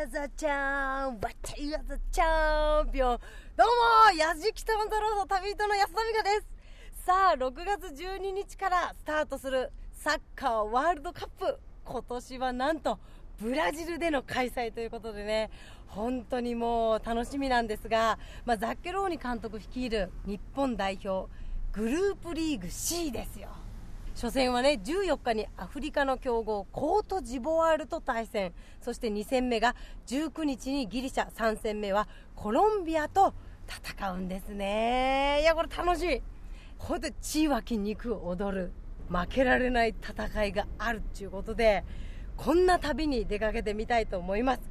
アザチャンバタリアザチャンピオンどうも矢敷と太郎の旅人の安田美香です。さあ6月12日からスタートするサッカーワールドカップ。今年はなんとブラジルでの開催ということでね。本当にもう楽しみなんですが、まあ、ザッケローニ監督率いる日本代表グループリーグ C ですよ。初戦はね14日にアフリカの強豪コートジボワールと対戦。そして2戦目が19日にギリシャ。3戦目はコロンビアと戦うんですね。いやこれ楽しい。本当血湧き肉踊る。負けられない戦いがあるっていうことでこんな旅に出かけてみたいと思います。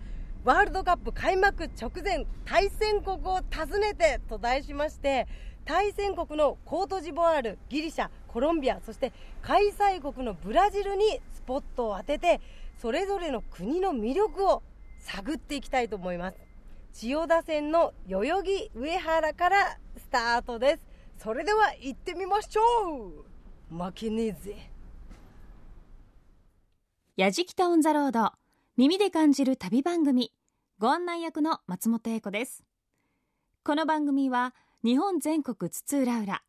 ワールドカップ開幕直前対戦国を訪ねてと題しまして対戦国のコートジボワール、ギリシャ、コロンビア、そして開催国のブラジルにスポットを当てて、それぞれの国の魅力を探っていきたいと思います。千代田線の代々木上原からスタートです。それでは行ってみましょう負けねえぜ。やじきたオンザロード耳で感じる旅番組ご案内役の松本英子ですこの番組は日本全国津々浦々。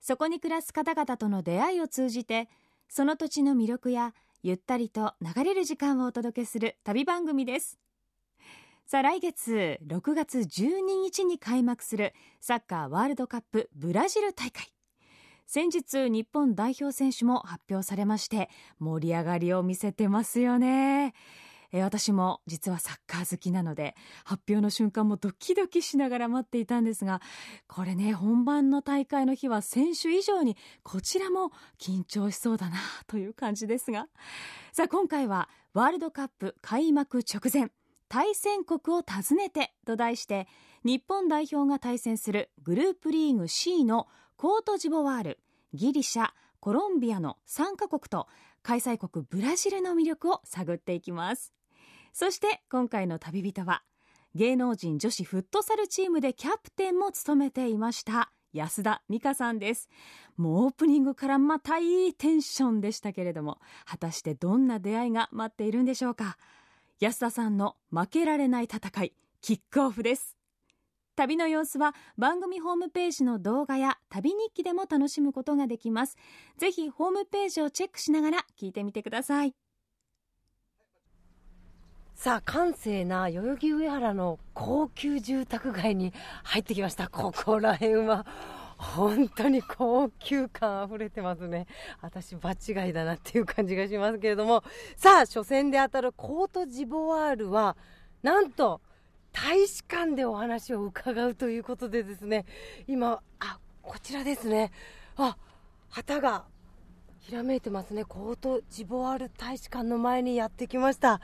そこに暮らす方々との出会いを通じてその土地の魅力やゆったりと流れる時間をお届けする旅番組です。さあ来月6月12日に開幕するサッカーワールドカップブラジル大会。先日日本代表選手も発表されまして盛り上がりを見せてますよね。え私も実はサッカー好きなので発表の瞬間もドキドキしながら待っていたんですがこれね本番の大会の日は選手以上にこちらも緊張しそうだなという感じですが。さあ今回はワールドカップ開幕直前対戦国を訪ねてと題して日本代表が対戦するグループリーグ C のコートジボワールギリシャコロンビアの3カ国と開催国ブラジルの魅力を探っていきます。そして今回の旅人は芸能人女子フットサルチームでキャプテンも務めていました。安田美香さんです。もうオープニングからまたいいテンションでしたけれども果たしてどんな出会いが待っているんでしょうか。安田さんの負けられない戦いキックオフです。旅の様子は番組ホームページの動画や旅日記でも楽しむことができます。ぜひホームページをチェックしながら聞いてみてください。さあ閑静な代々木上原の高級住宅街に入ってきました。ここら辺は本当に高級感あふれてますね。私場違いだなっていう感じがしますけれども。さあ初戦で当たるコートジボワールはなんと大使館でお話を伺うということでですね。今あこちらですね。あ旗がひらめいてますね。コートジボワール大使館の前にやってきました。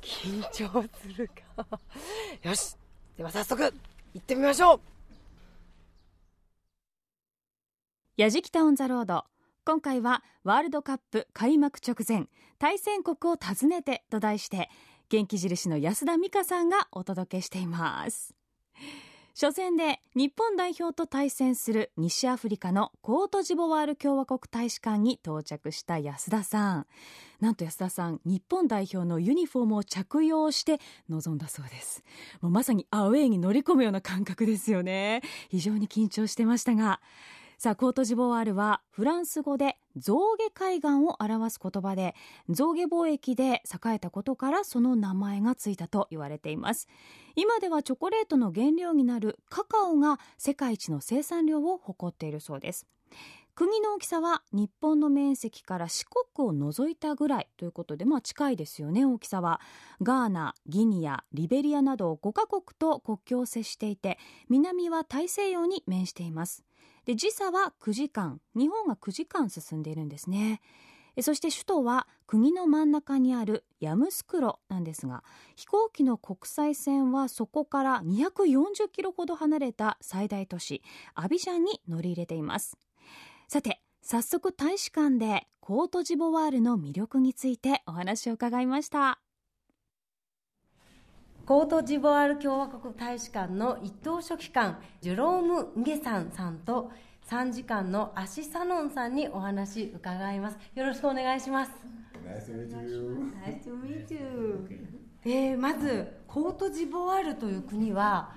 緊張するか。よし。では早速行ってみましょう。やじきたオンザロード。今回はワールドカップ開幕直前対戦国を訪ねてと題して元気印の安田美香さんがお届けしています。初戦で日本代表と対戦する西アフリカのコートジボワール共和国大使館に到着した安田さん。なんと安田さん日本代表のユニフォームを着用して臨んだそうです。もうまさにアウェーに乗り込むような感覚ですよね。非常に緊張してましたが。さあコートジボワールはフランス語で象牙海岸を表す言葉で象牙貿易で栄えたことからその名前がついたと言われています。今ではチョコレートの原料になるカカオが世界一の生産量を誇っているそうです。国の大きさは日本の面積から四国を除いたぐらいということで、まあ、近いですよね大きさは。ガーナギニアリベリアなど5カ国と国境を接していて南は大西洋に面しています。で時差は9時間。日本が9時間進んでいるんですね。そして首都は国の真ん中にあるヤムスクロなんですが飛行機の国際線はそこから240キロほど離れた最大都市アビジャンに乗り入れています。さて早速大使館でコートジボワールの魅力についてお話を伺いました。コートジボワール共和国大使館の一等書記官ジュローム・ンゲサンさんと参事官のアシサノンさんにお話伺います。よろしくお願いします。Nice to meet you. Nice to meet you. えー、まずコートジボワールという国は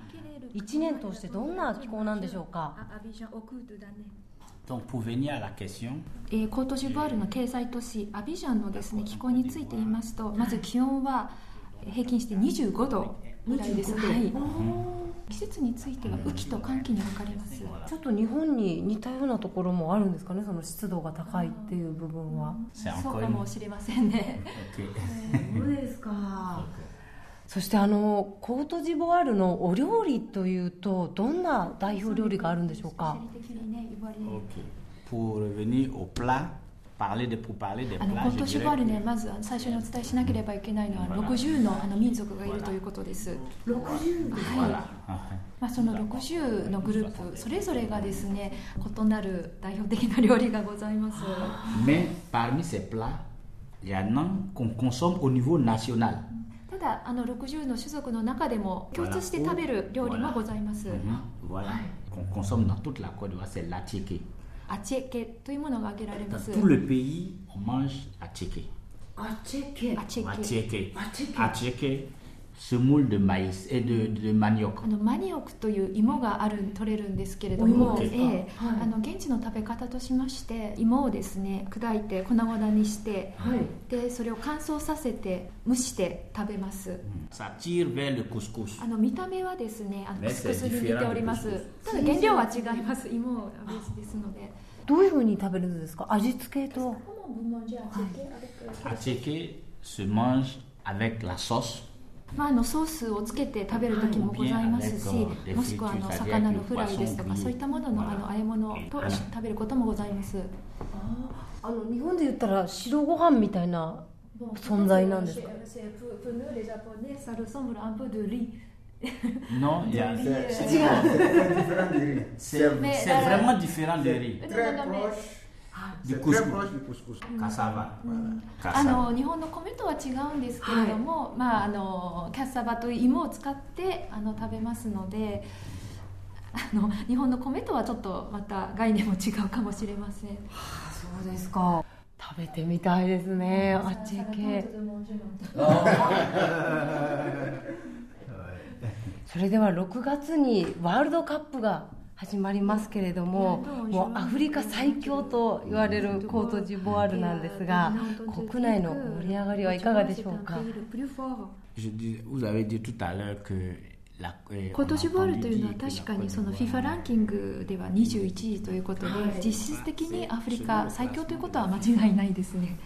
1年通してどんな気候なんでしょうか？Donc, pour venir à la question, えーコートジボワールの経済都市アビジャンのですね気候について言いますとまず気温は平均して25度ぐらいです、はい、季節については雨季と寒季に分かれます。ちょっと日本に似たようなところもあるんですかね？その湿度が高いっていう部分は。そうか.もしれませんね そうですか。そしてあのコートジボワールのお料理というとどんな代表料理があるんでしょうか？Ok. Pour revenir au plat, parler でポパレであの今年はあるねまず最初にお伝えしなければいけないのは60のあの民族がいるということです。60はいまあ、その60のグループそれぞれがですね異なる代表的な料理がございます。Mais parmi ces plats, il y en a qu'on consomme au niveau national. Mhm. Qu'on consomme dans toute la Côte d'Ivoire, c'est l'attiqué. Tout le pays, on mange acheke. Acheke. Acheke. Acheke. Semoule de maïs et de, de manioc. あのマニオクという芋がある取れるんですけれども、ええはい。あの現地の食べ方としまして芋をですね砕いて粉々にして、はい。でそれを乾燥させて蒸して食べます、Ça tire vers le couscous. あの見た目はですねあのねクスクスに似ております。ただ原料は違います。芋がベースですので。どういうふうに食べるんですか？味付けと。Attiéké se mange avec la sauce. まあ、あのソースをつけて食べる時もございますし、はい。もしくはあの魚のフライですとかそういったもののあの和え物と食べることもございます。あの日本で言ったら白ご飯みたいな存在なんですか？Non, il y a- C'est c'est c'est- Mais, c'est euh, vraiment différent de riz. très proche. C'est très couscous. proche du couscous. Cassava. あ.の日本の米とは違うんですけれども、まあ、あのキャッサバという芋を使ってあの食べますのであの日本の米とはちょっとまた概念も違うかもしれませんそうですか食べてみたいですねあチェケそれでは6月にワールドカップが始まりますけれどももうアフリカ最強と言われるコートジボワールなんですが国内の盛り上がりはいかがでしょうか？Je dis- vous avez dit tout à l'heure que eh, トジボワールというのは確かにその FIFA ランキングでは21位ということで実質的にアフリカ最強ということは間違いないですね、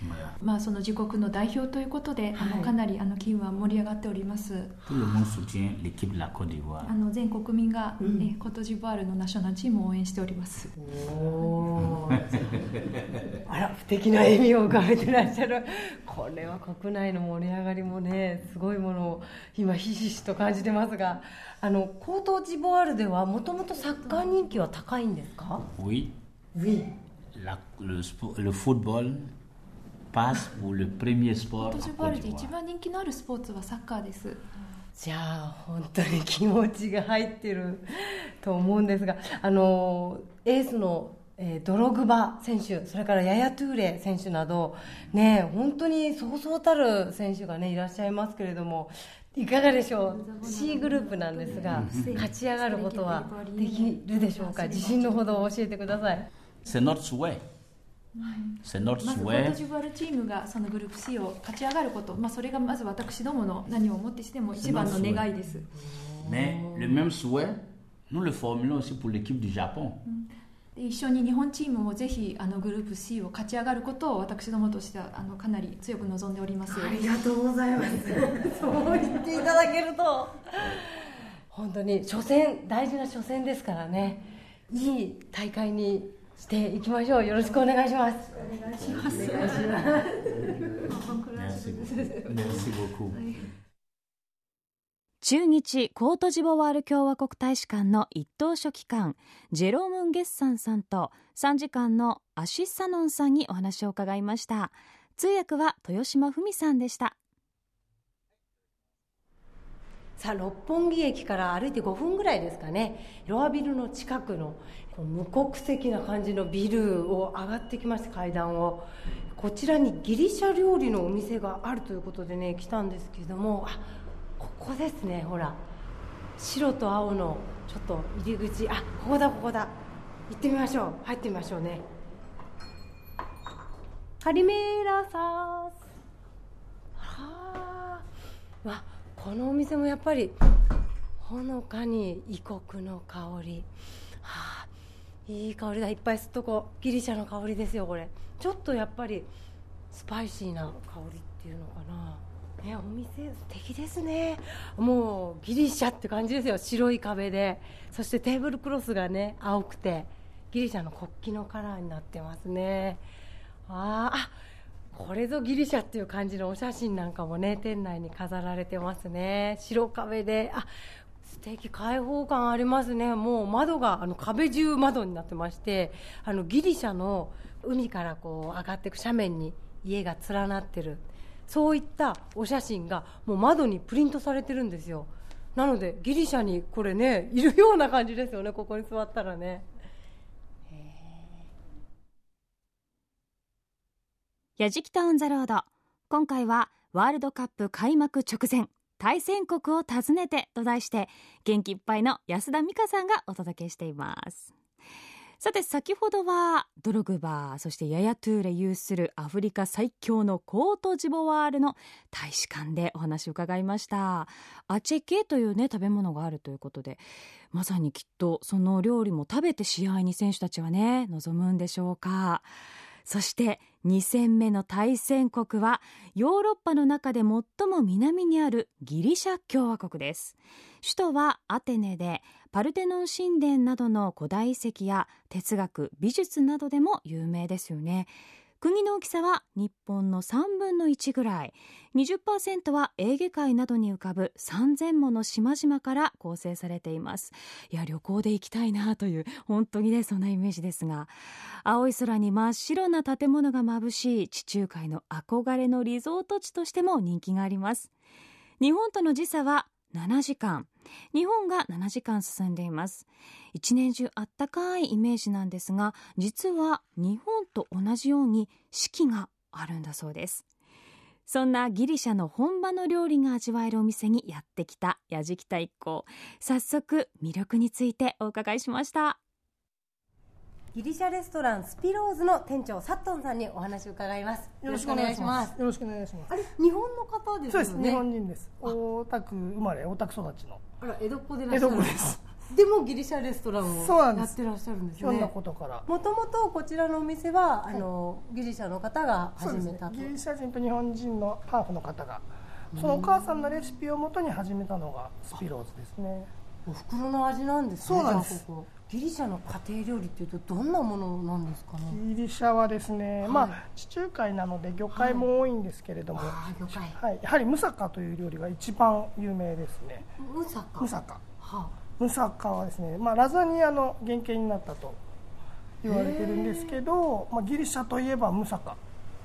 まあ、その自国の代表ということであのかなりあの機運は盛り上がっております.あの全国民が、えコートジボワールのナショナルチームを応援しております。おー。あら素敵な笑みを浮かべてらっしゃる。これは国内の盛り上がりもねすごいものを今ひしひしと感じてますがあのコートジボワールではもともとサッカー人気は高いんですか？Oui, Oui. La- le, le football passe pour le premier コ sport ートジボワールで一.番人気のあるスポーツはサッカーです。じゃあ本当に気持ちが入ってると思うんですがあのエースの、えードログバ選手それからヤヤトゥーレ選手などね本当にそうそうたる選手がねいらっしゃいますけれどもいかがでしょう？C グループなんですが勝ち上がることはできるでしょうか？自信のほどを教えてください。C'est notre souhait. C'est notre まずコート.ジボワールチームがそのグループ C を勝ち上がること、まあ、それがまず私どもの何をもってしても一番の願いです、Mais le même souhait, nous le formulons aussi pour l'équipe du Japon. で一緒に日本チームもぜひあのグループ C を勝ち上がることを私どもとしてはあのかなり強く望んでおります、ありがとうございます。そう言っていただけると。本当に初戦大事な初戦ですからね。いい大会にしていきましょう。よろしくお願いします。Merci, Merci beaucoup. 駐日コートジボワール共和国大使館の一等書記官ジェロームン・ゲッサンさんと参事官のアシッサノンさんにお話を伺いました。通訳は豊島文さんでした。さあ六本木駅から歩いて5分ぐらいですかね。ロアビルの近くの無国籍な感じのビルを上がってきまして階段を。こちらにギリシャ料理のお店があるということでね来たんですけれどもあここですねほら。白と青のちょっと入り口。あここだここだ。行ってみましょう。入ってみましょうね。カリメーラサースはあわこのお店もやっぱりほのかに異国の香り。はあいい香りだ。いっぱい吸っとこう。ギリシャの香りですよこれ。ちょっとやっぱりスパイシーな香りっていうのかな。ね、お店素敵ですね。もうギリシャって感じですよ。白い壁で。そしてテーブルクロスがね青くてギリシャの国旗のカラーになってますね。ああこれぞギリシャっていう感じのお写真なんかもね店内に飾られてますね。白壁で。あ素敵開放感ありますね。もう窓があの壁中窓になってましてあのギリシャの海からこう上がっていく斜面に家が連なってるそういったお写真がもう窓にプリントされてるんですよ。なのでギリシャにこれねいるような感じですよね。ここに座ったらね。やじきたオンザロード。今回はワールドカップ開幕直前対戦国を訪ねてと題して元気いっぱいの安田美香さんがお届けしています。さて先ほどはドログバーそしてヤヤトゥーレ有するアフリカ最強のコートジボワールの大使館でお話を伺いました。アチェケというね食べ物があるということで。まさにきっとその料理も食べて試合に選手たちはね望むんでしょうか。そして2戦目の対戦国はヨーロッパの中で最も南にあるギリシャ共和国です。首都はアテネでパルテノン神殿などの古代遺跡や哲学美術などでも有名ですよね。国の大きさは日本の3分の1ぐらい。20%はエーゲ海などに浮かぶ3000もの島々から構成されています。いや旅行で行きたいなという本当にねそんなイメージですが。青い空に真っ白な建物が眩しい地中海の憧れのリゾート地としても人気があります。日本との時差は7時間。日本が7時間進んでいます。一年中あったかいイメージなんですが実は日本と同じように四季があるんだそうです。そんなギリシャの本場の料理が味わえるお店にやってきたやじきた一行早速魅力についてお伺いしました。ギリシャレストランスピローズの店長サットンさんにお話を伺いますよろしくお願いします。よろしくお願いします。あれ日本の方ですよねそうです。日本人です。大田区生まれ、大田区育ちの。あら江戸っ子でいらっ江しゃる戸っ子です。でもギリシャレストランをやってらっしゃるんですねことから。もともとこちらのお店はあのギリシャの方が始めた。とギリシャ人と日本人のハーフの方が、そのお母さんのレシピをもとに始めたのがスピローズですね。お袋の味なんですねそうなんですここギリシャの家庭料理っていうとどんなものなんですかね？ギリシャはですね、まあ地中海なので魚介も多いんですけれども、はあー魚介。い、やはりムサカという料理が一番有名ですね。ムサカ？ムサカ。はムサカはですね、まあ、ラザニアの原型になったと言われてるんですけど、まあ、ギリシャといえばムサカ。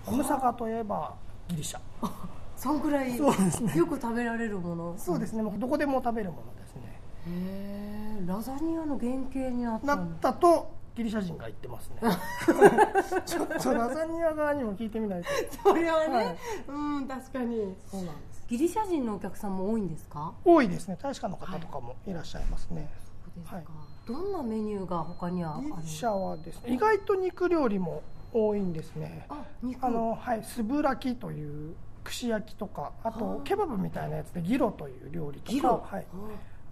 ムサカといえばギリシャ。あ そんくらいそうですね。よく食べられるもの？そうですね。もうどこでも食べるものですね。へえラザニアの原型になったなったとギリシャ人が言ってますね。ちょっとラザニア側にも聞いてみないと。それはね、はい。うん確かに。そうなんです。ギリシャ人のお客さんも多いんですか？多いですね。大使館の方とかもいらっしゃいますね、そうですか、はい。どんなメニューが他にはある？ギリシャはですね意外と肉料理も多いんですね。あ肉。あのはいスブラキという串焼きとかあはあ。とケバブみたいなやつでギロという料理とか。ギロ。はい、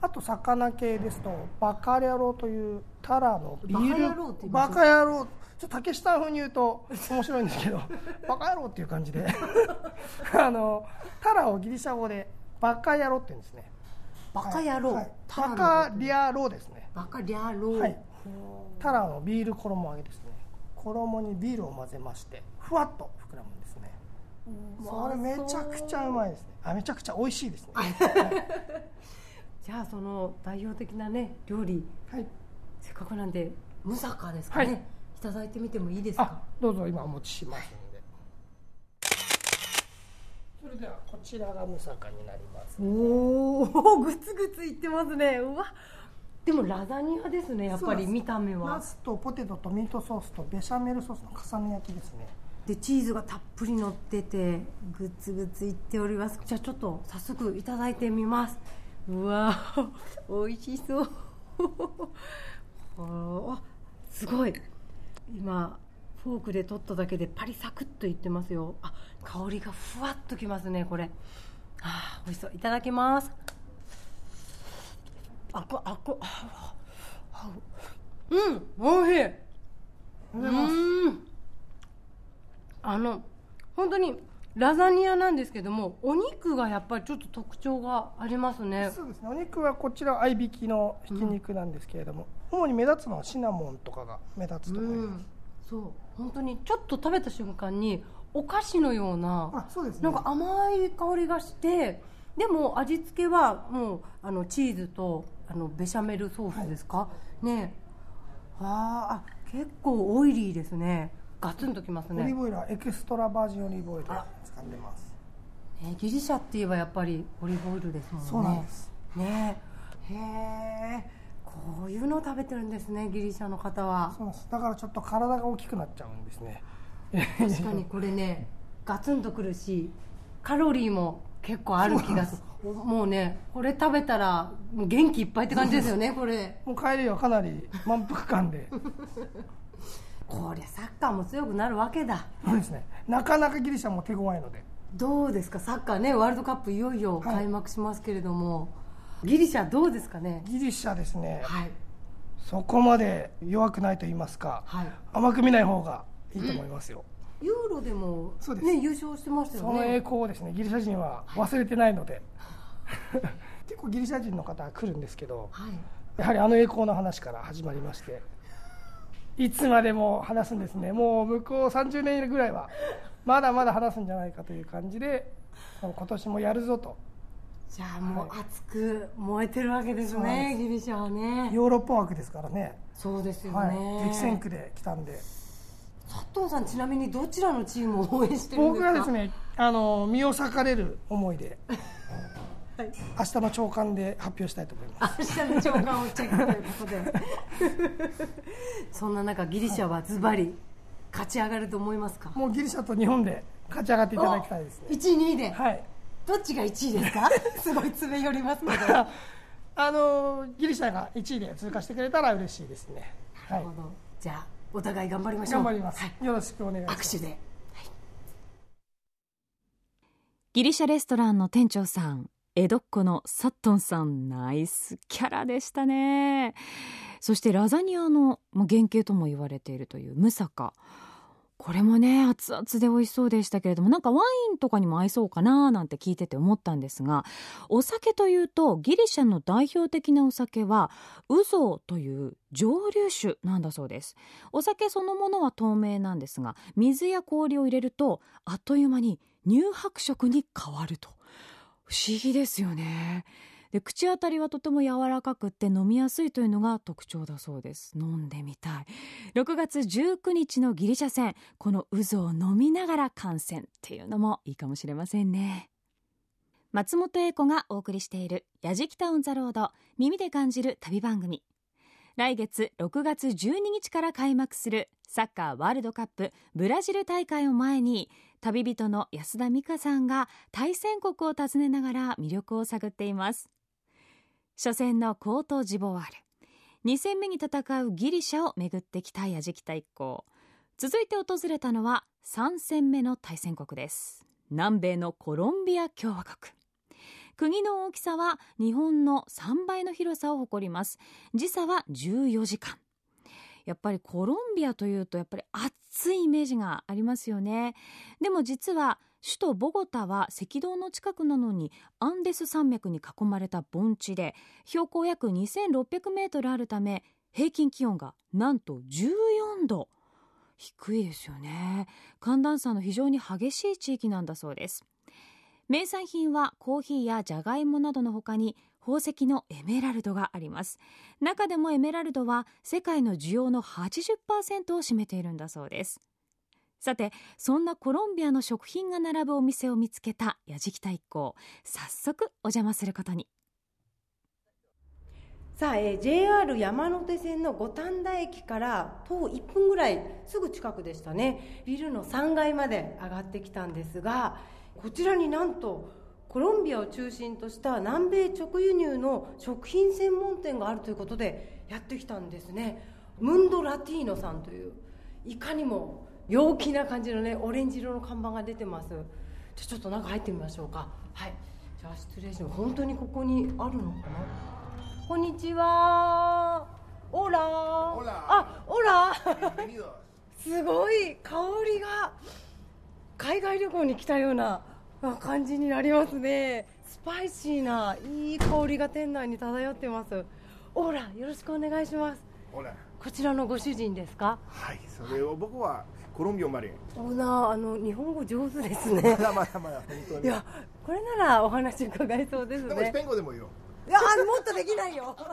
あと魚系ですとバカヤロというタラのビールバカヤローって言います？バカヤローちょっと竹下風に言うと面白いんですけど バカヤローっていう感じで。あのタラをギリシャ語でバカヤローって言うんですね。バカ野郎、はい。バカリアローですね。バカリャロ。ー、はい。タラのビール衣揚げですね。衣にビールを混ぜましてふわっと膨らむんですね。それめちゃくちゃうまいですね。あめちゃくちゃ美味しいですねじゃあその代表的なね料理。はい。せっかくなんでムサカですかね、はい。い、ただいてみてもいいですあかどうぞ今お持ちしますので。それれではこちらがムサカになります。おお グツグツいってますね。うわでもラザニアですねやっぱり見た目は。ナスとポテトとミートソースとベシャメルソースの重ね焼きですね。でチーズがたっぷり乗っててグツグツいっております。じゃあちょっと早速いただいてみますうわ美味しそう。あすごい。今フォークで取っただけでパリサクッといってますよ。あ香りがふわっときますねこれ。あ美味しそう。いただきます。あこあこ。ああ。うんおいしい。うん。あの本当にラザニアなんですけどもお肉がやっぱりちょっと特徴がありますね。そうですねお肉はこちら合いびきのひき肉なんですけれども、主に目立つのはシナモンとかが目立つと思います、うん。そう。本当にちょっと食べた瞬間にお菓子のようなあそうですね。なんか甘い香りがしてでも味付けはもうあのチーズとあのベシャメルソースですか、ね。あーあ結構オイリーですね。ガツンときますね。オリーブオイルはエクストラバージンオリーブオイルを使ってます。ねギリシャって言えばやっぱりオリーブオイルですもんね。そうなんです。ね。へえこういうのを食べてるんですねギリシャの方は。そうです。だからちょっと体が大きくなっちゃうんですね。確かにこれねガツンとくるしカロリーも結構ある気がする。もうねこれ食べたら元気いっぱいって感じですよねこれ。もう帰りはかなり満腹感でこりゃサッカーも強くなるわけだ。そうですね。なかなかギリシャも手強いので。どうですか？サッカーねワールドカップいよいよ開幕しますけれども、ギリシャどうですかね？ギリシャですね、はい。そこまで弱くないと言いますか、はい。甘く見ない方がいいと思いますよ、ユーロでもそうです。ね優勝してましたその栄よね光をですねギリシャ人は忘れてないので、結構ギリシャ人の方は来るんですけどはい。やはりあの栄光の話から始まりましていつまでも話すんですね。もう向こう30年ぐらいはまだまだ話すんじゃないかという感じで今年もやるぞと。じゃあもう熱く燃えてるわけですそうなんでねギリシャはね。ヨーロッパ枠ですからね。そうですよはい。ね、激戦区で来たんで。佐藤さんちなみにどちらのチームを応援してるんですか？僕がですねあの身を裂かれる思いではい。明日の朝刊で発表したいと思います。明日の朝刊をチェック。ということでそんな中ギリシャはズバリ勝ち上がると思いますか？もうギリシャと日本で勝ち上がっていただきたいですね。1位2位で、はい。どっちが1位ですか？すごい詰め寄りますけど。あのギリシャが1位で通過してくれたら嬉しいですね。はないるほど。じゃあお互い頑張りましょう。頑張ります、はい。よろしくお願いします。握手で。ギリシャレストランの店長さん江戸っ子のサットンさんナイスキャラでしたね。そしてラザニアの原型とも言われているというムサカ。これもね熱々で美味しそうでしたけれどもなんかワインとかにも合いそうかななんて聞いてて思ったんですがお酒というとギリシャの代表的なお酒はウゾウという蒸留酒なんだそうです。お酒そのものは透明なんですが水や氷を入れるとあっという間に乳白色に変わると。不思議ですよね。で口当たりはとても柔らかくって飲みやすいというのが特徴だそうです。飲んでみたい。6月19日のギリシャ戦このウゾを飲みながら観戦っていうのもいいかもしれませんね。松本英子がお送りしている「やじきたオン・ザ・ロード。耳で感じる旅番組」来月6月12日から開幕するサッカーワールドカップブラジル大会を前に旅人の安田美香さんが対戦国を訪ねながら魅力を探っています。初戦のコートジボワール。2戦目に戦うギリシャを巡ってきたやじきた一行。続いて訪れたのは3戦目の対戦国です。南米のコロンビア共和国。国の大きさは日本の3倍の広さを誇ります。時差は14時間。やっぱりコロンビアというとやっぱり暑いイメージがありますよね。でも実は首都ボゴタは赤道の近くなのにアンデス山脈に囲まれた盆地で標高約2600メートルあるため平均気温がなんと14度。低いですよね。寒暖差の非常に激しい地域なんだそうです。名産品はコーヒーやジャガイモなどの他に宝石のエメラルドがあります。中でもエメラルドは世界の需要の80%を占めているんだそうです。さてそんなコロンビアの食品が並ぶお店を見つけたやじきた一行早速お邪魔することに。さあ、えー JR 山手線の五反田駅から徒歩1分ぐらいすぐ近くでしたね。ビルの3階まで上がってきたんですがこちらになんとコロンビアを中心とした南米直輸入の食品専門店があるということでやってきたんですね。ムンド・ラティーノさんといういかにも陽気な感じのねオレンジ色の看板が出てます。じゃあちょっと中入ってみましょうか。はい。じゃあ失礼します。本当にここにあるのかな？こんにちは。オラ。オラ。あ、オラ。すごい。香りが海外旅行に来たようなあ感じになりますね。スパイシーないい香りが店内に漂ってます。オラ、よろしくお願いします。こちらのご主人ですか？はい、それを僕はコロンビア生まれ。オーナー、あの日本語上手ですね ま。だまだまだ本当に。いや、これならお話伺えそうですねでもスペ。イン語でもいいよ。いやあもっとできないよ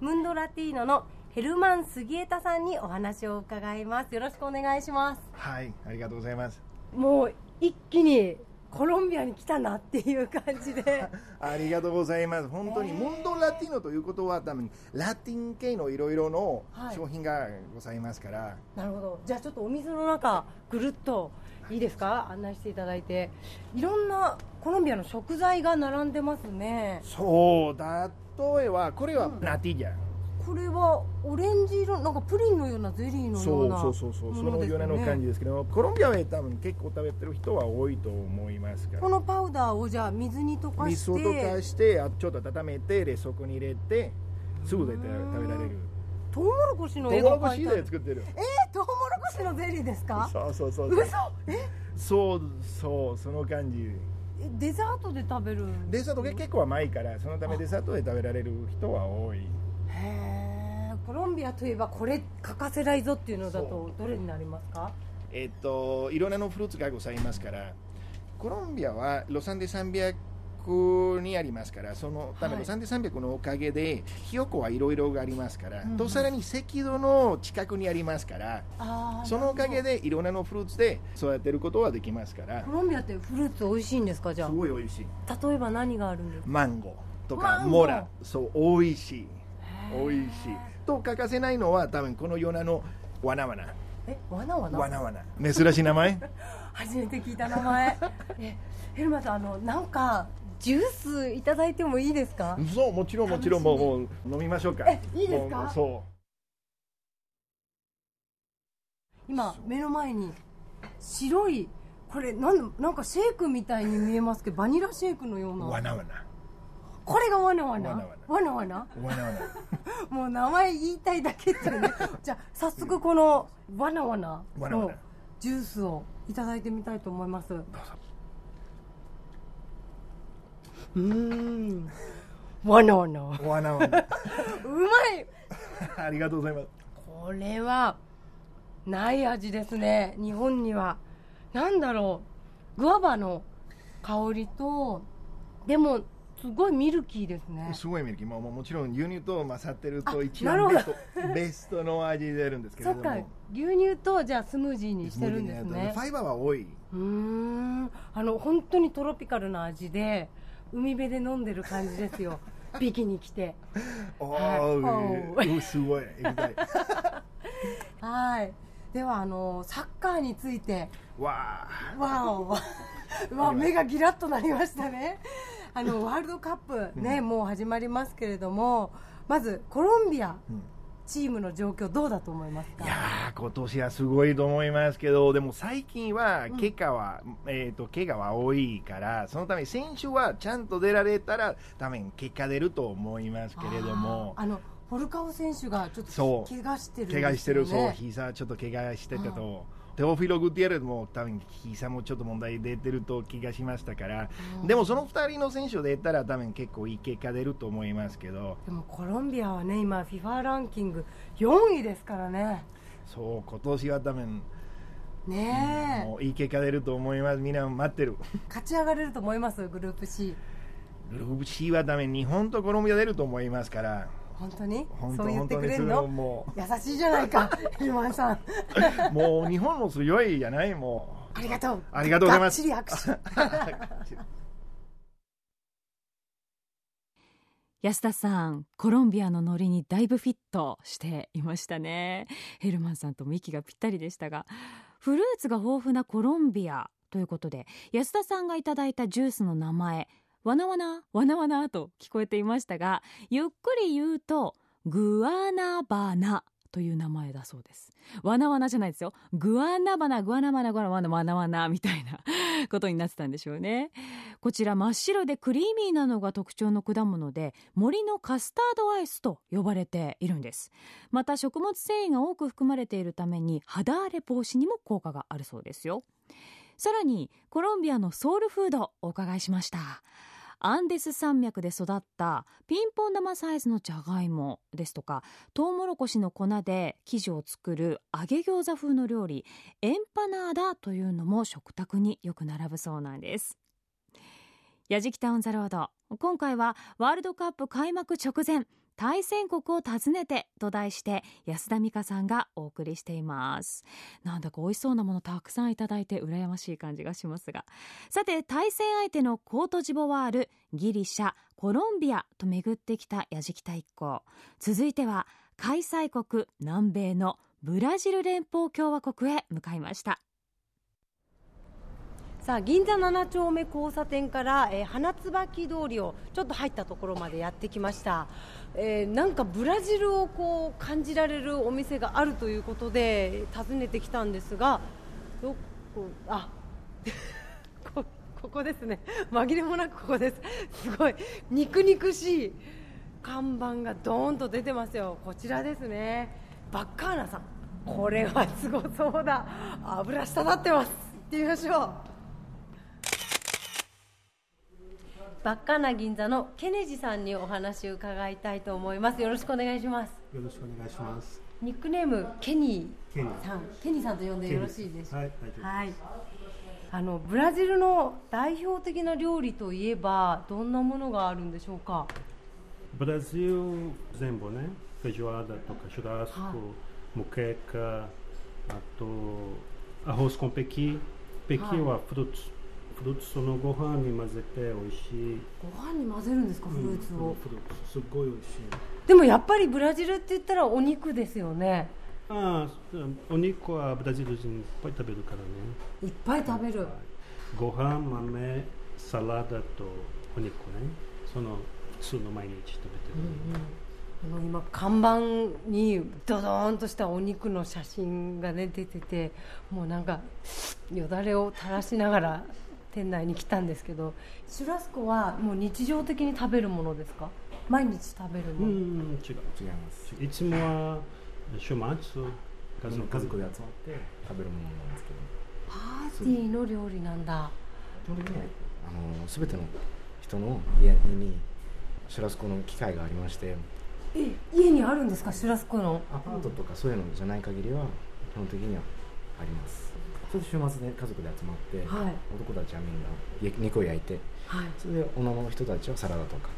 ムンドラティーノのヘルマン・杉枝さんにお話を伺います。よろしくお願いします。はい、ありがとうございます。もう一気にコロンビアに来たなっていう感じで。ありがとうございます。本当に、え。ーモンドラティーノということは多分ラティン系のいろいろのはい。商品がございますから。なるほど。じゃあちょっとお水の中ぐるっとい。いですか？案内していただいて。いろんなコロンビアの食材が並んでますね。そう、例えばこれはナティージャ。これはオレンジ色なんかプリンのようなゼリーのよそううなそうそうそう、そものですのようなの感じねですけど、コロンビアは多分結構食べてる人は多いと思いますからこ。のパウダーをじゃあ水に溶かして水を溶かして、あちょっと温めて冷蔵庫に入れて、すぐで食べられる。トウモロコシの絵トウモロコシが描いてあるで作ってる。えー、トウモロコシのゼリーですか？そうそうそうそう。嘘え？そうそうその感じ。えデザートで食べるデザートが結構甘いからそのためデザートで食べられる人は多い。コロンビアといえばこれ欠かせないぞっていうのだとどれになりますか？えっといろんなのフルーツがございますから。コロンビアはロサンデ山脈にありますからそのため、はい。ロサンデ山脈のおかげで標高はいろいろがありますから、うんとさらに赤道の近くにありますからそのおかげでいろんなのフルーツで育てることはできますから。コロンビアってフルーツ美味しいんですか？じゃすごい美味しい。あ例えば何があるんですか？マンゴーとかモラ。そう美味しい美味しい。と欠かせないのは多分このようなのわなわな。えわなわな？わなわな。珍しい名前？初めて聞いた名前。えヘルマさんあのなんかジュースいただいてもいいですか？そうもちろんもちろんもうもう飲みましょうか。えいいですか？もうそ今目の前に白いこれなんなんかシェイクみたいに見えますけどバニラシェイクのよううな。わなわなこれがわなわなわなわわなわなわなわなもう名前言いたいだけってね。じゃあ早速このわなわなのジュースをいただいてみたいと思います。うーん。わなわなうわなわなまい！ありがとうございます。これはない味ですね。日本には。なんだろう。グアバの香りとでもすごいミルキーですね。すごいミルキー。もうもちろん牛乳と混ざってるあと一番ベストベストの味出るんですけれども。牛乳とじゃあスムージーにしてるんですね。ファイバーは多い。うーん。あの本当にトロピカルな味で海辺で飲んでる感じですよ。ビキに来て。おはい。すごい。はい。ではあのサッカーについて。わあわお。うわ目がギラッとなりましたねあのワールドカップね、もう始まりますけれどもまずコロンビア、チームの状況どうだと思いますか？いやー今年はすごいと思いますけどでも最近は怪我は、えー、と怪我は多いからそのため選手はちゃんと出られたら多分結果出ると思いますけれども。あのフォルカオ選手がちょっと怪我してるね、怪我してるそう。膝ちょっと怪我してたと。テオフィロ・グティエレスも多分膝もちょっと問題出てると気がしましたから、でもその2人の選手出たら多分結構いい結果出ると思いますけどでもコロンビアはね今 FIFA ランキング4位ですからねそう今年は多分ねえ、もういい結果出ると思いますみんな待ってる勝ち上がれると思いますグループ C グループ C は多分日本とコロンビア出ると思いますから本当に？本当そう言ってくれるの？優しいじゃないかヘルマンさん。うもう日本も強いじゃないもありがとう。ありがとうございます。がっちり握手。安田さんコロンビアのノリにだいぶフィットしていましたね。ヘルマンさんとも息がぴったりでしたがフルーツが豊富なコロンビアということで安田さんがいただいたジュースの名前わなわなわなわなと聞こえていましたがゆっくり言うとグアナバナという名前だそうです。わなわなじゃないですよ。グアナバナグアナバナグアナバナわなわなみたいな ことになってたんでしょうね。こちら真っ白でクリーミーなのが特徴の果物で森のカスタードアイスと呼ばれているんです。また食物繊維が多く含まれているために肌荒れ防止にも効果があるそうですよ。さらにコロンビアのソウルフードお伺いしました。アンデス山脈で育ったピンポン玉サイズのじゃがいもですとかトウモロコシの粉で生地を作る揚げ餃子風の料理エンパナーダというのも食卓によく並ぶそうなんです。やじきたオンザロード今回はワールドカップ開幕直前対戦国を訪ねてと題して安田美香さんがお送りしています。なんだか美味しそうなものたくさんいただいて羨ましい感じがしますが。さて対戦相手のコートジボワールギリシャコロンビアと巡ってきたやじきた一行続いては開催国南米のブラジル連邦共和国へ向かいました。さあ銀座7丁目交差点から、えー花椿通りをちょっと入ったところまでやってきました、えーなんかブラジルをこう感じられるお店があるということで訪ねてきたんですがどこあ こここですね。紛れもなくここです。すごい。肉肉しい看板がドーンと出てますよ。こちらですね。バッカーナさん。これはすごそうだ。油滴ってます。行ってみましょう。バッカーナ銀座のケネジさんにお話を伺いたいと思いますよろしくお願いしますよろしくお願いします。ニックネームケニーさんケニーさんと呼んでよろしいでしょうかはい。はいあのブラジルの代表的な料理といえばどんなものがあるんでしょうか？Brasil, exemplo, né? Feijoada, toca churrasco, Ah. muqueca, a to arroz com pequi. Pequi Ah. はフルーツ。フルーツそのご飯に混ぜて美味しい。ご飯に混ぜるんですかフルーツを、うんフルーツすっごい美味しい。でもやっぱりブラジルって言ったらお肉ですよねああ、お肉はブラジル人いっぱい食べるからね。いっぱい食べるご飯、豆、サラダとお肉ね。その普通の毎日食べてる。あの今看板にドドーンとしたお肉の写真がね出ててもうなんかよだれを垂らしながら店内に来たんですけどシュラスコはもう日常的に食べるものですか？毎日食べるもの、うん、違う。違います。いつもは週末、家家族家族で集まって食べるものなんですけど。パーティーの料理なんだ。基本的にはあの全ての人の家にシュラスコの機械がありまして。え家にあるんですかシュラスコの？アパートとかそういうのじゃない限りは基本的にはありますそれで週末で家族で集まって、はい。男たちはみんなや肉を焼いてはい。それで女の人たちはサラダとか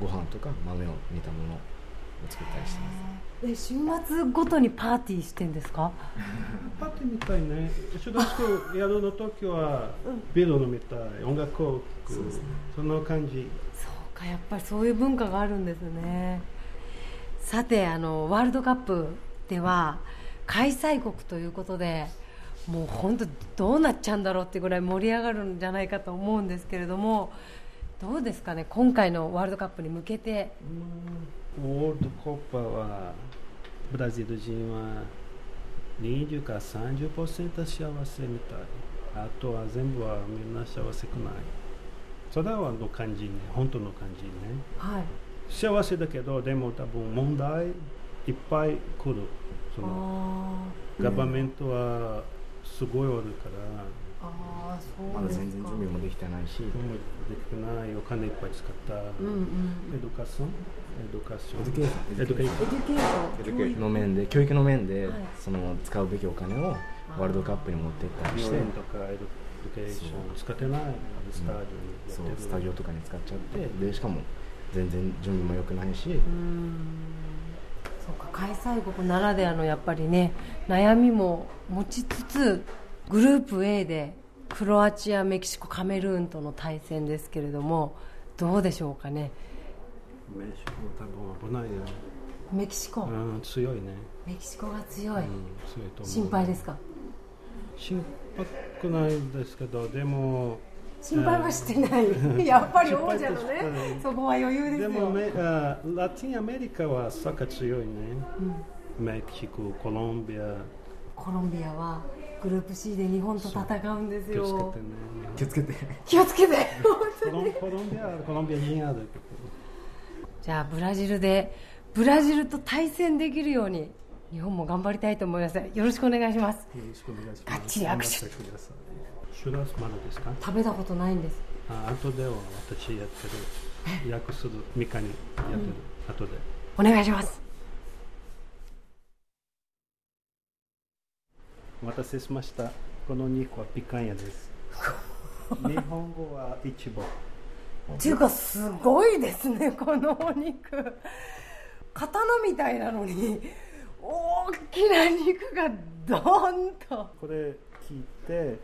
ご飯とか豆を煮たものを作ったりしてます。え週末ごとにパーティーしてんですか？パーティーみたいね。シュラスコやるの時はビール飲みたい、音楽を聴く、その感じ。そうかやっぱりそういう文化があるんですね。さてあのワールドカップでは開催国ということでもう本当どうなっちゃうんだろうってぐらい盛り上がるんじゃないかと思うんですけれどもどうですかね今回のワールドカップに向けてワールドカップはブラジル人は20から30%幸せみたい。あとは全部はみんな幸せくない。それはの感じね、本当の感じね。はい幸せだけど、でも多分問題いっぱい来る。そのあ government はすごいおるから、あそうまだですか。全然準備もできてないし。でもできてないお金いっぱい使った。うんうんエドカション？エドカション？エデュケーション。エドケーション。エデュケーション。教育の面で教育の面で、はい。その使うべきお金をワールドカップに持っていったりして。とか education 使ってない。スタジオにやってる。そうスタジオとかに使っちゃってでしかも全然準備も良くないし、そうか開催国ならではのやっぱりね悩みも持ちつつグループ A でクロアチア、メキシコ、カメルーンとの対戦ですけれどもどうでしょうかね？メキシコ多分危ないよ、メキシコ、うん、強いね、メキシコが強い、うん、強いと思う。心配ですか？心配くないですけどでも心配はしてない、やっぱり王者のねそこは余裕ですよ。でもメあラテンアメリカはサッカー強いね、メキシココロンビア。コロンビアはグループ C で日本と戦うんです気をつけよてね。気をつけて。気をつけて。コロンコロンビアコロンビアにあるじゃあブラジルでブラジルと対戦できるように日本も頑張りたいと思います。よろしくお願いします。よろしくお願いします。がっちり握手シュラスまだですか？食べたことないんです。あ後では私やってる。訳するミカにやってる、後で。お願いします。お待たせしました。この肉はピカンヤです。日本語はイチボ。っていうかすごいですねこのお肉。刀みたいなのに大きな肉がドーンと。これ聞いて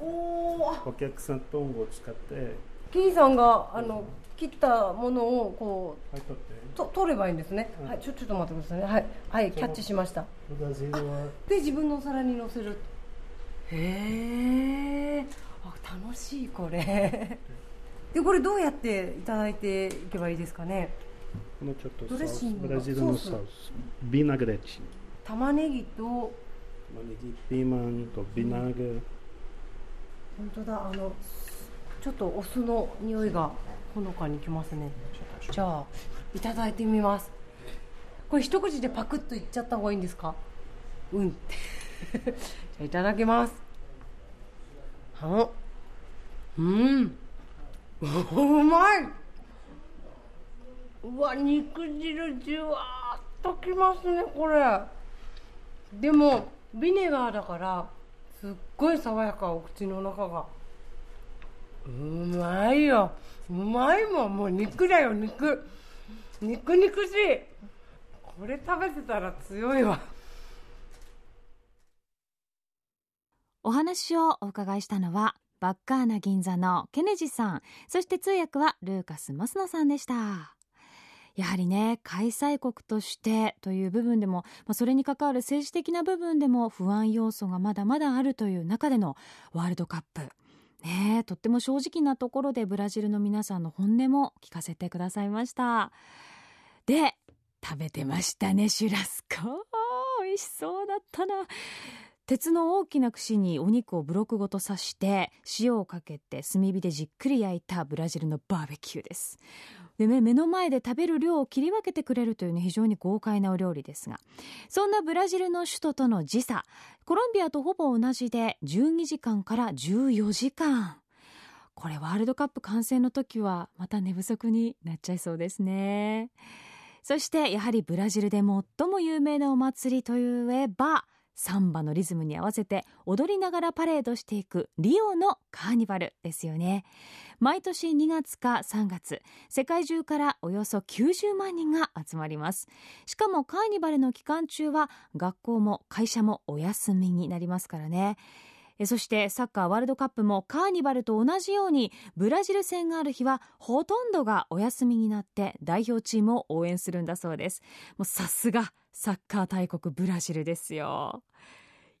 お客さんトングを使って。キーさんがあの切ったものをこはい取と取ればいいんですね、うん。はいちょちょっと待ってくださいね。はい、はい、キャッチしました。で自分のお皿に乗せる。へえあ楽しいこれ。でこれどうやっていただいていけばいいですかね？このちょっとソドレッシングが。ブラジルのソース。ビナグレッチ。玉ねぎと。玉ねぎピーマンとビナグ本当だ。あのちょっとお酢の匂いがほのかにきますね。じゃあいただいてみます。これ一口でパクッといっちゃった方がいいんですか？うん。じゃあいただきます。はうん。うまい。うわ肉汁じゅわーっときますねこれ。でもビネガーだからすっごい爽やかお口の中が。うまいよ。うまいもんもう肉だよ肉。肉肉しい。これ食べてたら強いわ。お話をお伺いしたのはバッカーナ銀座のケネジさん。そして通訳はルーカス・マスノさんでした。やはりね開催国としてという部分でも、まあ、それに関わる政治的な部分でも不安要素がまだまだあるという中でのワールドカップ。ねとっても正直なところでブラジルの皆さんの本音も聞かせてくださいました。で食べてましたねシュラスコ。美味しそうだったな。鉄の大きな串にお肉をブロックごと刺して塩をかけて炭火でじっくり焼いたブラジルのバーベキューです。で、目の前で食べる量を切り分けてくれるというね非常に豪快なお料理ですが。そんなブラジルの首都との時差。コロンビアとほぼ同じで12時間から14時間。これワールドカップ観戦の時はまた寝不足になっちゃいそうですね。そしてやはりブラジルで最も有名なお祭りといえばサンバのリズムに合わせて踊りながらパレードしていくリオのカーニバルですよね。毎年2月か3月世界中からおよそ90万人が集まります。しかもカーニバルの期間中は学校も会社もお休みになりますからね。そしてサッカーワールドカップもカーニバルと同じようにブラジル戦がある日はほとんどがお休みになって代表チームを応援するんだそうです。もうさすがサッカー大国ブラジルですよ。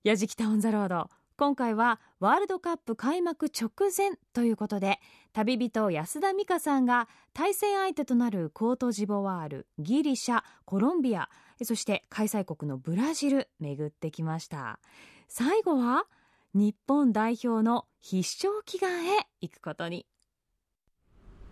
やじきたオンザロード。今回はワールドカップ開幕直前ということで旅人安田美香さんが対戦相手となるコートジボワールギリシャコロンビアそして開催国のブラジル巡ってきました。最後は日本代表の必勝祈願へ行くことに。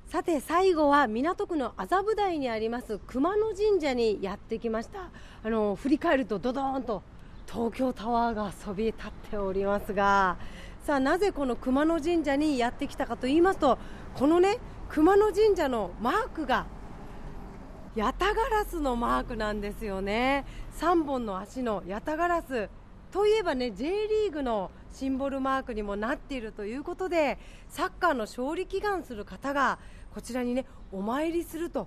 さて最後は港区の麻布台にあります熊野神社にやってきました。あの振り返るとドドーンと東京タワーがそびえ立っておりますが。さあなぜこの熊野神社にやってきたかと言いますとこのね熊野神社のマークがヤタガラスのマークなんですよね。3本の足のヤタガラスといえばね J リーグのシンボルマークにもなっているということでサッカーの勝利祈願する方がこちらにねお参りすると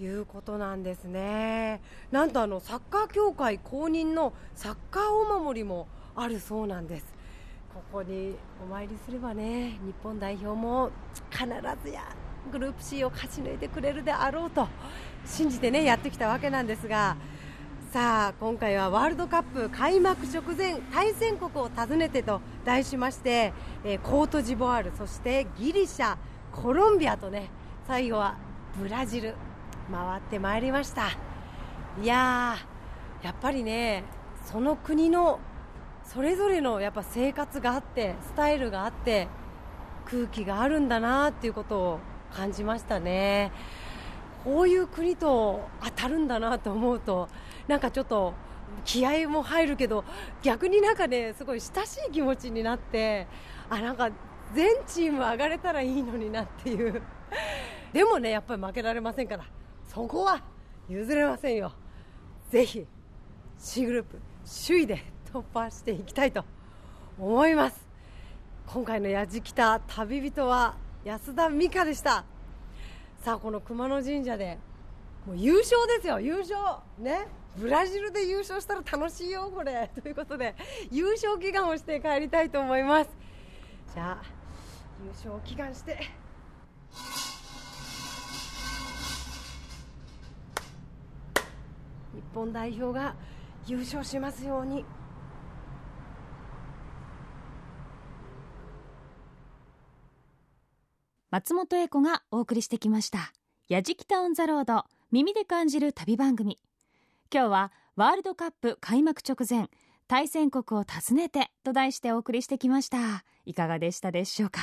いうことなんですね。なんとあのサッカー協会公認のサッカーお守りもあるそうなんです。ここにお参りすればね日本代表も必ずやグループ C を勝ち抜いてくれるであろうと信じてねやってきたわけなんですがさあ今回はワールドカップ開幕直前対戦国を訪ねてと題しまして、えー、コートジボワールそしてギリシャコロンビアとね最後はブラジル回ってまいりました。いややっぱりねその国のそれぞれのやっぱ生活があってスタイルがあって空気があるんだなっていうことを感じましたね。こういう国と当たるんだなと思うとなんかちょっと気合も入るけど逆になんかねすごい親しい気持ちになってあなんか全チーム上がれたらいいのになっていう。でもねやっぱり負けられませんからそこは譲れませんよ。ぜひ C グループ首位で突破していきたいと思います。今回のやじきた旅人は安田美香でした。さあこの熊野神社でもう優勝ですよ優勝。ね。ブラジルで優勝したら楽しいよこれ。ということで優勝祈願をして帰りたいと思います。じゃあ優勝を祈願して。日本代表が優勝しますように。松本英子がお送りしてきました「やじきたオン・ザ・ロード耳で感じる旅番組」今日はワールドカップ開幕直前対戦国を訪ねてと題してお送りしてきました。いかがでしたでしょうか？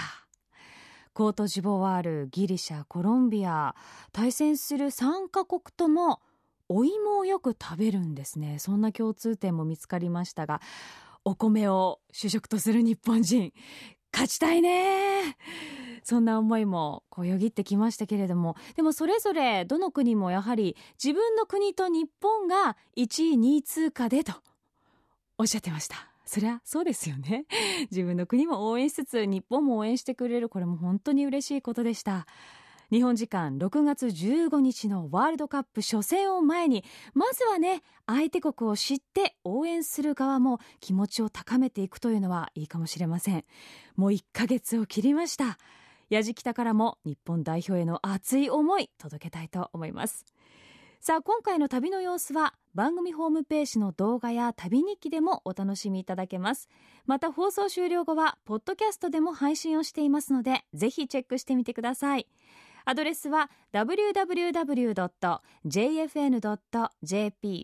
コートジボワールギリシャコロンビア対戦する3カ国ともお芋をよく食べるんですね。そんな共通点も見つかりましたがお米を主食とする日本人勝ちたいねそんな思いもこうよぎってきましたけれども。でもそれぞれどの国もやはり自分の国と日本が1位2位通過でとおっしゃってました。そりゃそうですよね。自分の国も応援しつつ日本も応援してくれる。これも本当に嬉しいことでした。日本時間6月15日のワールドカップ初戦を前にまずはね相手国を知って応援する側も気持ちを高めていくというのはいいかもしれません。もう1ヶ月を切りました。矢じ北からも日本代表への熱い思い届けたいと思います。さあ今回の旅の様子は番組ホームページの動画や旅日記でもお楽しみいただけます。また放送終了後はポッドキャストでも配信をしていますのでぜひチェックしてみてください。アドレスは www.jfn.jp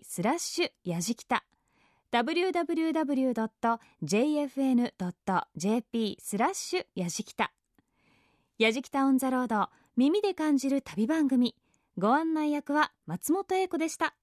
スラッシュやじきた。www.jfn.jp スラッシュやじきた。やじきたオンザロード耳で感じる旅番組。ご案内役は松本英子でした。